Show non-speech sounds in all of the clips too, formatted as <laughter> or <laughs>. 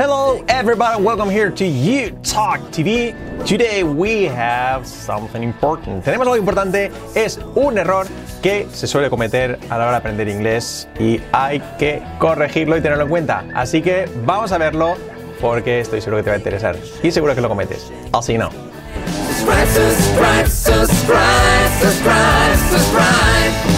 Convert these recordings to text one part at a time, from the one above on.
Hello, everybody. Welcome here to You Talk TV. Today we have something important. Tenemos algo importante. Es un error que se suele cometer a la hora de aprender inglés y hay que corregirlo y tenerlo en cuenta. Así que vamos a verlo porque estoy seguro que te va a interesar y seguro que lo cometes. Subscribe, subscribe, subscribe, subscribe, subscribe.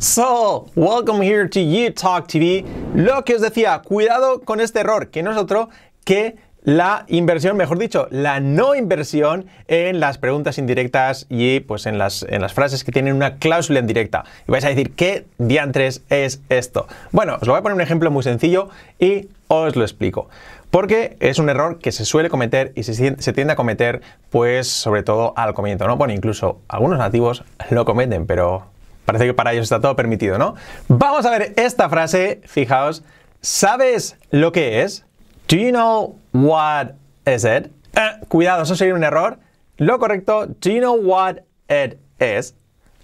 So, welcome here to You Talk TV. Lo que os decía, cuidado con este error, que no es otro que la inversión, mejor dicho, la no inversión en las preguntas indirectas y pues en las, en las frases que tienen una cláusula indirecta. Y vais a decir, ¿qué diantres es esto? Bueno, os lo voy a poner un ejemplo muy sencillo y os lo explico. Porque es un error que se suele cometer y se, tiende a cometer, pues, sobre todo al comienzo, ¿no? Bueno, incluso algunos nativos lo cometen, pero Parece que para ellos está todo permitido, ¿no? Vamos a ver esta frase, fijaos. ¿Sabes lo que es? Do you know what is it? Eh, cuidado, eso sería un error. Lo correcto, do you know what it is?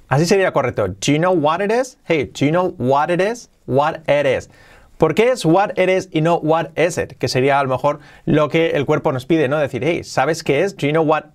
Así sería correcto. Do you know what it is? Hey, do you know what it is? What it is. ¿Por qué es what it is y no what is it? Que sería a lo mejor lo que el cuerpo nos pide, ¿no? Decir, hey, ¿sabes qué es? Do you know what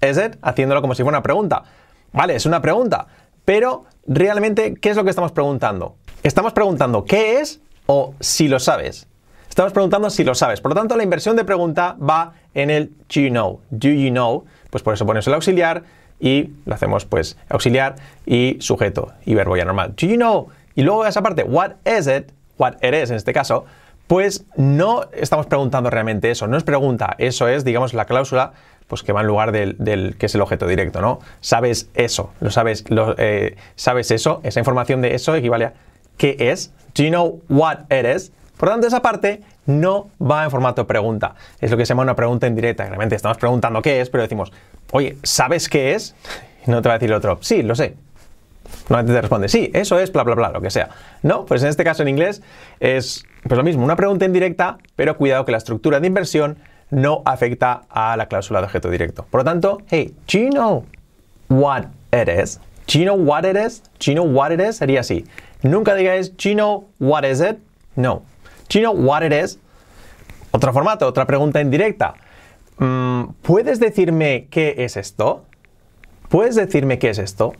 is it? Haciéndolo como si fuera una pregunta. Vale, es una pregunta. Pero realmente, ¿qué es lo que estamos preguntando? Estamos preguntando qué es o si lo sabes. Estamos preguntando si lo sabes. Por lo tanto, la inversión de pregunta va en el do you know. Do you know? Pues por eso pones el auxiliar y lo hacemos pues auxiliar y sujeto y verbo ya normal. Do you know? Y luego esa parte, what is it? What it is en este caso, pues no estamos preguntando realmente eso, no es pregunta, eso es, digamos, la cláusula pues que va en lugar del, que es el objeto directo, ¿no? Sabes eso, lo sabes, lo, eh, sabes eso, esa información de eso equivale a ¿qué es? Do you know what it is? Por lo tanto, esa parte no va en formato pregunta. Es lo que se llama una pregunta indirecta. Realmente estamos preguntando qué es, pero decimos, oye, ¿sabes qué es? Y no te va a decir el otro, sí, lo sé. Normalmente te responde, sí, eso es, bla, bla, bla, lo que sea. No, pues en este caso en inglés es pues lo mismo, una pregunta indirecta, pero cuidado que la estructura de inversión no afecta a la cláusula de objeto directo. Por lo tanto, hey, do you know what it is? Do you know what it is? Do you know what it is? Sería así. Nunca digáis, do you know what is it? No. Do you know what it is? Otro formato, otra pregunta indirecta. Mm, ¿Puedes decirme qué es esto? ¿Puedes decirme qué es esto?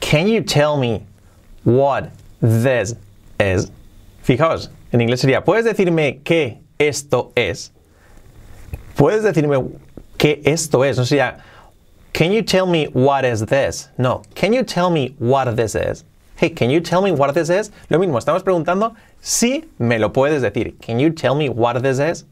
Can you tell me what this is? Fijaos, en inglés sería, ¿puedes decirme qué esto es? ¿Puedes decirme qué esto es? O sea, can you tell me what is this? No, can you tell me what this is? Hey, can you tell me what this is? Lo mismo, estamos preguntando si me lo puedes decir. Can you tell me what this is?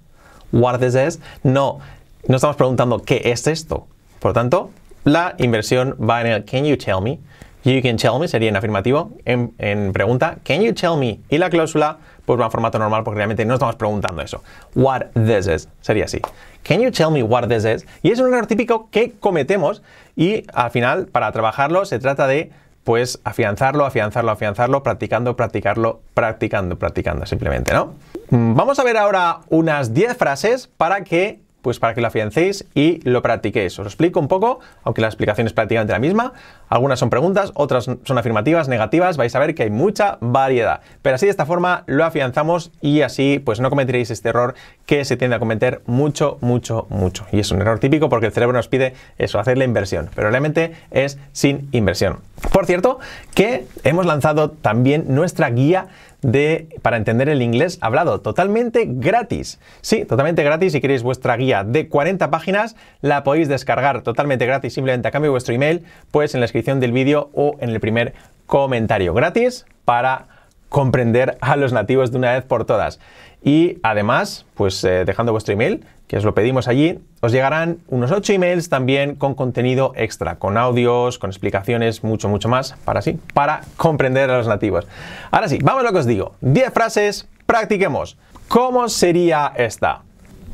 What this is? No, no estamos preguntando qué es esto. Por tanto, la inversión va en el can you tell me. You can tell me sería en afirmativo. En, en pregunta, can you tell me? Y la cláusula pues va en formato normal porque realmente no estamos preguntando eso. What this is sería así. Can you tell me what this is? Y es un error típico que cometemos y al final para trabajarlo se trata de pues afianzarlo, afianzarlo, afianzarlo, practicando, practicarlo, practicando, practicando simplemente, ¿no? Mm, vamos a ver ahora unas 10 frases para que pues para que lo afiancéis y lo practiquéis. Os lo explico un poco, aunque la explicación es prácticamente la misma. Algunas son preguntas, otras son afirmativas, negativas. Vais a ver que hay mucha variedad. Pero así de esta forma lo afianzamos y así pues no cometeréis este error que se tiende a cometer mucho, mucho, mucho. Y es un error típico porque el cerebro nos pide eso, hacer la inversión. Pero realmente es sin inversión. Por cierto, que hemos lanzado también nuestra guía de, para entender el inglés hablado, totalmente gratis. Sí, totalmente gratis. Si queréis vuestra guía de 40 páginas, la podéis descargar totalmente gratis simplemente a cambio de vuestro email, pues en la descripción del vídeo o en el primer comentario. Gratis para comprender a los nativos de una vez por todas. Y además, pues eh, dejando vuestro email, que os lo pedimos allí, os llegarán unos 8 emails también con contenido extra, con audios, con explicaciones, mucho, mucho más, para sí, para comprender a los nativos. Ahora sí, vamos a lo que os digo. 10 frases, practiquemos. ¿Cómo sería esta?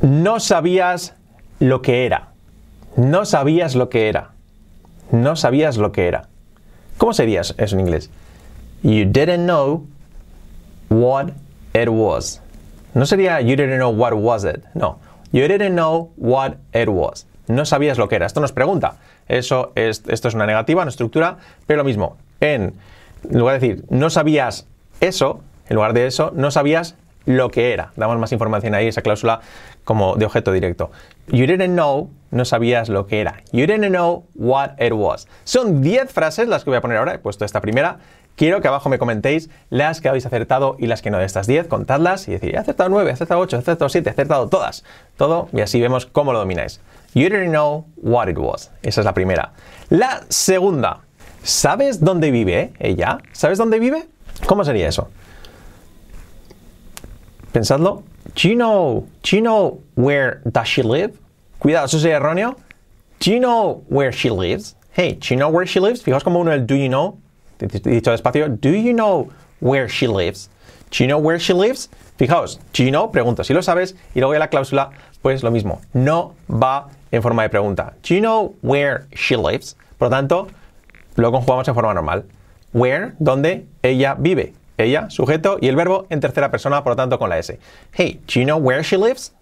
No sabías lo que era. No sabías lo que era. No sabías lo que era. ¿Cómo sería eso en inglés? You didn't know what it was. No sería you didn't know what was it. No. You didn't know what it was. No sabías lo que era. Esto nos pregunta. Eso es, esto es una negativa, una estructura, pero lo mismo. En, lugar de decir no sabías eso, en lugar de eso, no sabías lo que era. Damos más información ahí, esa cláusula como de objeto directo. You didn't know, no sabías lo que era. You didn't know what it was. Son 10 frases las que voy a poner ahora. He puesto esta primera. Quiero que abajo me comentéis las que habéis acertado y las que no de estas 10, contadlas y decir, he acertado 9, he acertado 8, he acertado 7, he acertado todas. Todo y así vemos cómo lo domináis. You didn't know what it was. Esa es la primera. La segunda. ¿Sabes dónde vive ella? ¿Sabes dónde vive? ¿Cómo sería eso? Pensadlo. Do you know, do you know where does she live? Cuidado, eso sería erróneo. Do you know where she lives? Hey, do you know where she lives? Fijaos como uno el do you know, dicho despacio, do you know where she lives? Do you know where she lives? Fijaos, do you know, pregunto si lo sabes, y luego ya la cláusula, pues lo mismo, no va en forma de pregunta. Do you know where she lives? Por lo tanto, lo conjugamos en forma normal. Where, donde ella vive. Ella, sujeto, y el verbo en tercera persona, por lo tanto con la S. Hey, do you know where she lives?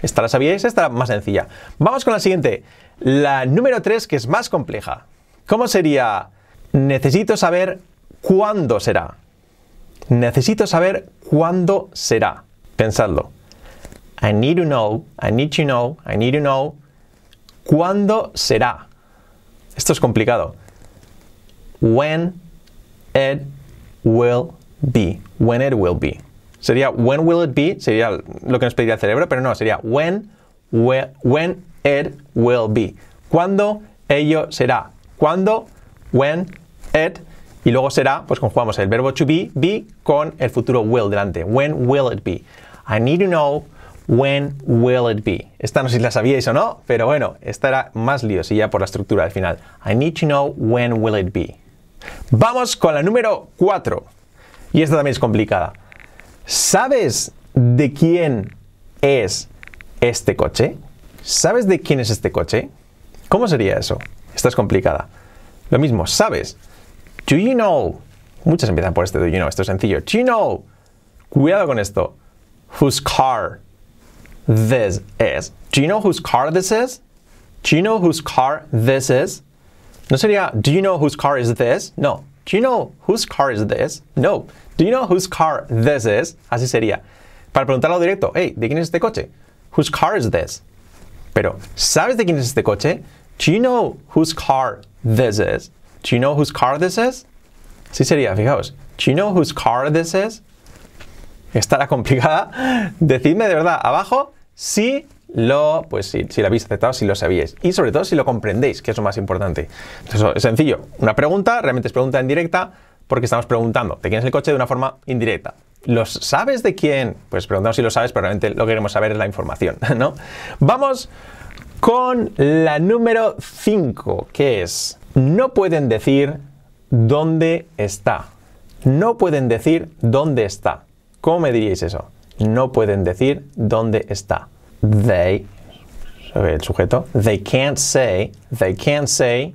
Esta la sabíais, esta la más sencilla. Vamos con la siguiente. La número 3, que es más compleja. ¿Cómo sería? Necesito saber cuándo será. Necesito saber cuándo será. Pensadlo. I need to know, I need to know, I need to know cuándo será. Esto es complicado. When it will be. When it will be. Sería when will it be, sería lo que nos pediría el cerebro, pero no, sería when, when it will be. ¿Cuándo ello será? ¿Cuándo? When it. Y luego será, pues conjugamos el verbo to be, be con el futuro will delante. When will it be? I need to know when will it be. Esta no sé si la sabíais o no, pero bueno, esta era más liosilla por la estructura al final. I need to know when will it be. Vamos con la número 4. Y esta también es complicada. ¿Sabes de quién es este coche? ¿Sabes de quién es este coche? ¿Cómo sería eso? Esta es complicada. Lo mismo, ¿sabes? Do you know? Muchas empiezan por este do you know, esto es sencillo. Do you know? Cuidado con esto. Whose car this is? Do you know whose car this is? Do you know whose car this is? No sería do you know whose car is this? No. Do you know whose car is this? No. Do you know whose car this is? Así sería. Para preguntarlo directo, hey, ¿de quién es este coche? Whose car is this? Pero, ¿sabes de quién es este coche? Do you know whose car this is? Do you know whose car this is? Así sería, fijaos. Do you know whose car this is? Estará complicada. Decidme de verdad abajo si lo, pues si, si lo habéis aceptado, si lo sabíais. Y sobre todo si lo comprendéis, que es lo más importante. Entonces, es sencillo. Una pregunta, realmente es pregunta en directa, porque estamos preguntando de quién es el coche de una forma indirecta. ¿Los sabes de quién? Pues preguntamos si lo sabes, pero realmente lo que queremos saber es la información, <laughs> ¿no? Vamos con la número 5, que es, no pueden decir dónde está. No pueden decir dónde está. ¿Cómo me diríais eso? No pueden decir dónde está. They, el sujeto, they can't say, they can't say,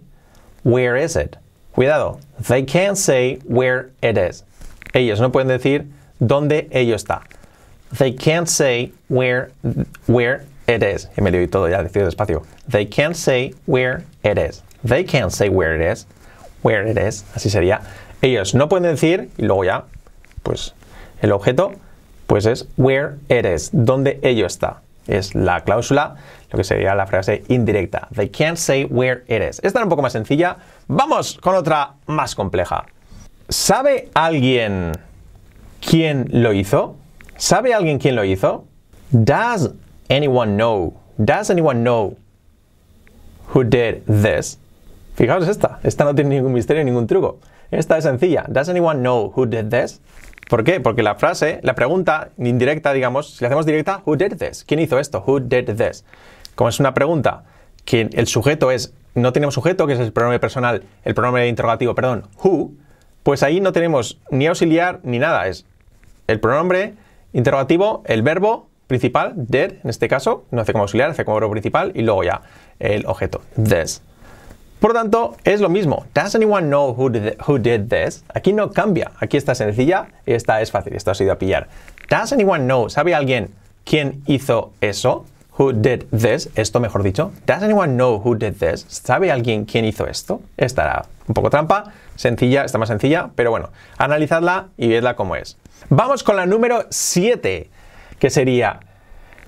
where is it? Cuidado, they can't say where it is. Ellos no pueden decir dónde ello está. They can't say where, where it is. Y me lo todo ya, decido despacio. They can't say where it is. They can't say where it is. Where it is. Así sería. Ellos no pueden decir, y luego ya, pues, el objeto, pues es where it is. Dónde ello está. Es la cláusula, lo que sería la frase indirecta. They can't say where it is. Esta era un poco más sencilla. Vamos con otra más compleja. ¿Sabe alguien quién lo hizo? ¿Sabe alguien quién lo hizo? Does anyone know? Does anyone know who did this? Fijaos esta. Esta no tiene ningún misterio, ningún truco. Esta es sencilla. Does anyone know who did this? ¿Por qué? Porque la frase, la pregunta indirecta, digamos, si la hacemos directa, who did this? ¿Quién hizo esto? Who did this? Como es una pregunta que el sujeto es, no tenemos sujeto, que es el pronombre personal, el pronombre interrogativo, perdón, who, pues ahí no tenemos ni auxiliar ni nada. Es el pronombre interrogativo, el verbo principal, did, en este caso, no hace como auxiliar, hace como verbo principal y luego ya el objeto, this. Por lo tanto, es lo mismo. Does anyone know who did, who did this? Aquí no cambia. Aquí está sencilla y esta es fácil. Esto ha sido a pillar. Does anyone know? ¿Sabe alguien quién hizo eso? Who did this? Esto, mejor dicho. Does anyone know who did this? ¿Sabe alguien quién hizo esto? Esta era un poco trampa. Sencilla, está más sencilla, pero bueno, analizadla y vedla cómo es. Vamos con la número 7, que sería,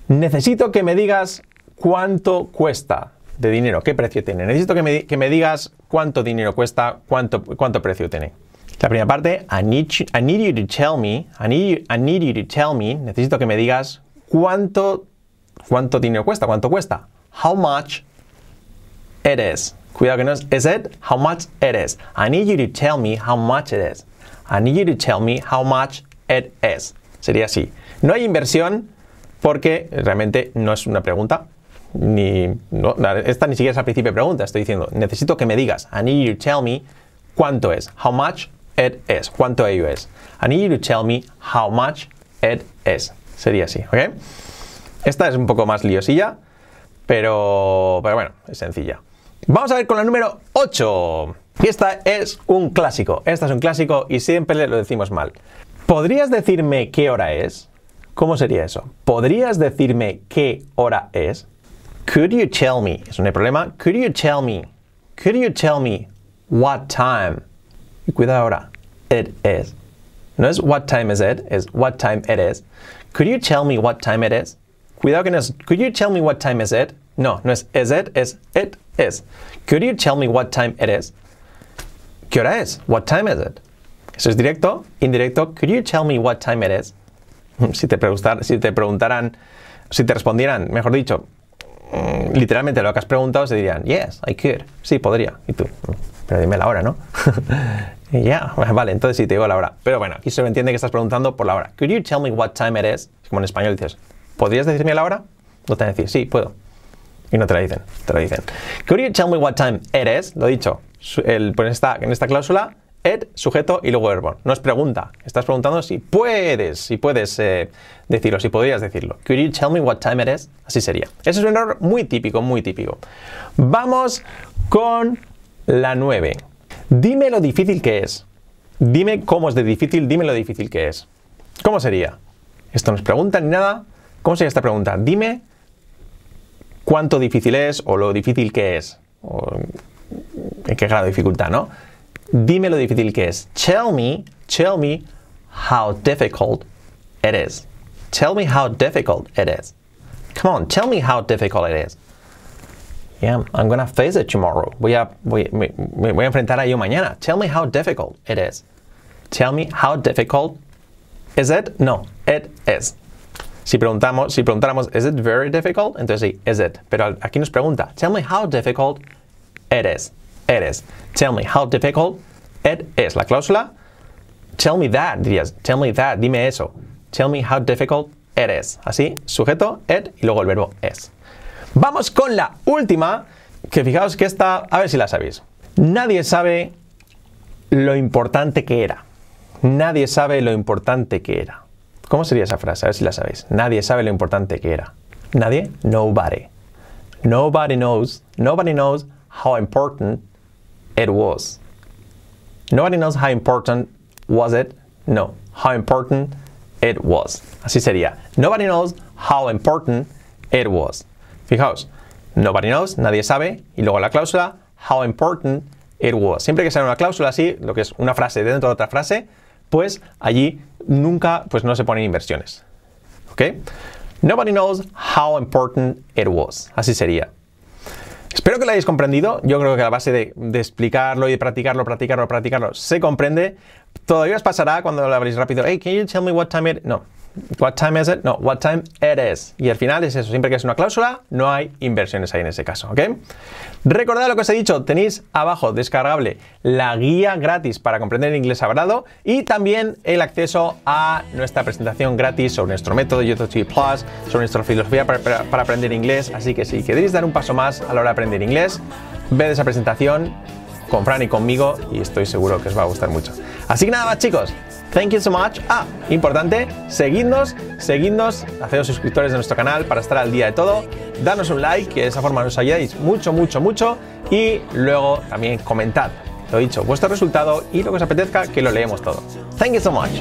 necesito que me digas cuánto cuesta de dinero, qué precio tiene. Necesito que me, que me digas cuánto dinero cuesta, cuánto, cuánto precio tiene. La primera parte, I need, you, I need you to tell me, I need, you, I need you to tell me, necesito que me digas cuánto, cuánto dinero cuesta, cuánto cuesta. How much it is. Cuidado que no es is it, how much it is. I need you to tell me how much it is. I need you to tell me how much it is. Sería así. No hay inversión porque realmente no es una pregunta. Ni, no, esta ni siquiera es al principio de pregunta. Estoy diciendo, necesito que me digas. I need you to tell me cuánto es. How much it is. Cuánto ello es. I need you to tell me how much it is. Sería así, ¿ok? Esta es un poco más liosilla, pero, pero bueno, es sencilla. Vamos a ver con la número 8. Y esta es un clásico. Esta es un clásico y siempre lo decimos mal. ¿Podrías decirme qué hora es? ¿Cómo sería eso? ¿Podrías decirme qué hora es? Could you tell me? Es un problema. Could you tell me? Could you tell me what time? Y cuidado ahora. It is. No es what time is it, es what time it is. Could you tell me what time it is? Cuidado que no es could you tell me what time is it? No, no es is it, es it is. Could you tell me what time it is? ¿Qué hora es? What time is it? Eso es directo, indirecto. Could you tell me what time it is? <laughs> Si te, si te preguntaran, si te respondieran, mejor dicho, mm, literalmente lo que has preguntado, se dirían, yes, I could. Sí, podría. Y tú, mm, pero dime la hora, ¿no? <laughs> Ya, <laughs> vale, entonces sí te digo la hora. Pero bueno, aquí se entiende que estás preguntando por la hora. Could you tell me what time it is? Como en español dices, ¿podrías decirme la hora? No te van sí, puedo. Y no te la dicen, te lo dicen. Could you tell me what time it is? Lo dicho, el, pues esta, en esta cláusula, it, sujeto y luego verbo. No es pregunta. Estás preguntando si puedes, si puedes eh, decirlo, si podrías decirlo. Could you tell me what time it is? Así sería. Ese es un error muy típico, muy típico. Vamos con la 9. Dime lo difícil que es. Dime cómo es de difícil, dime lo difícil que es. ¿Cómo sería? Esto no es pregunta ni nada. ¿Cómo sería esta pregunta? Dime cuánto difícil es o lo difícil que es. En qué grado de dificultad, ¿no? Dime lo difícil que es. Tell me, tell me how difficult it is. Tell me how difficult it is. Come on, tell me how difficult it is. Yeah, I'm gonna face it tomorrow. Voy a, voy, me, voy a enfrentar a ello mañana. Tell me how difficult it is. Tell me how difficult is it? No, it is. Si preguntamos, si preguntáramos, is it very difficult? Entonces sí, is it. Pero aquí nos pregunta, tell me how difficult it is. It is. Tell me how difficult it is. La cláusula, tell me that, dirías, tell me that, dime eso. Tell me how difficult it is. Así, sujeto, it y luego el verbo es. Vamos con la última, que fijaos que esta, a ver si la sabéis. Nadie sabe lo importante que era. Nadie sabe lo importante que era. ¿Cómo sería esa frase? A ver si la sabéis. Nadie sabe lo importante que era. Nadie, nobody. Nobody knows, nobody knows how important it was. Nobody knows how important was it? No, how important it was. Así sería. Nobody knows how important it was. Fijaos, nobody knows, nadie sabe, y luego la cláusula, how important it was. Siempre que sea una cláusula así, lo que es una frase dentro de otra frase, pues allí nunca pues no se ponen inversiones. ¿Ok? Nobody knows how important it was. Así sería. Espero que lo hayáis comprendido. Yo creo que a base de, de, explicarlo y de practicarlo, practicarlo, practicarlo, se comprende. Todavía os pasará cuando lo habréis rápido. Hey, can you tell me what time it? No. What time is it? No, what time it is. Y al final es eso, siempre que es una cláusula, no hay inversiones ahí en ese caso, ¿ok? Recordad lo que os he dicho, tenéis abajo descargable la guía gratis para comprender el inglés hablado y también el acceso a nuestra presentación gratis sobre nuestro método YouTube Plus, sobre nuestra filosofía para, para, para aprender inglés. Así que si queréis dar un paso más a la hora de aprender inglés, ved esa presentación con Fran y conmigo y estoy seguro que os va a gustar mucho. Así que nada más chicos, Thank you so much. Ah, importante, seguidnos, seguidnos, hacedos suscriptores de nuestro canal para estar al día de todo. Danos un like, que de esa forma nos ayudáis mucho, mucho, mucho. Y luego también comentad, lo dicho, vuestro resultado y lo que os apetezca, que lo leemos todo. Thank you so much.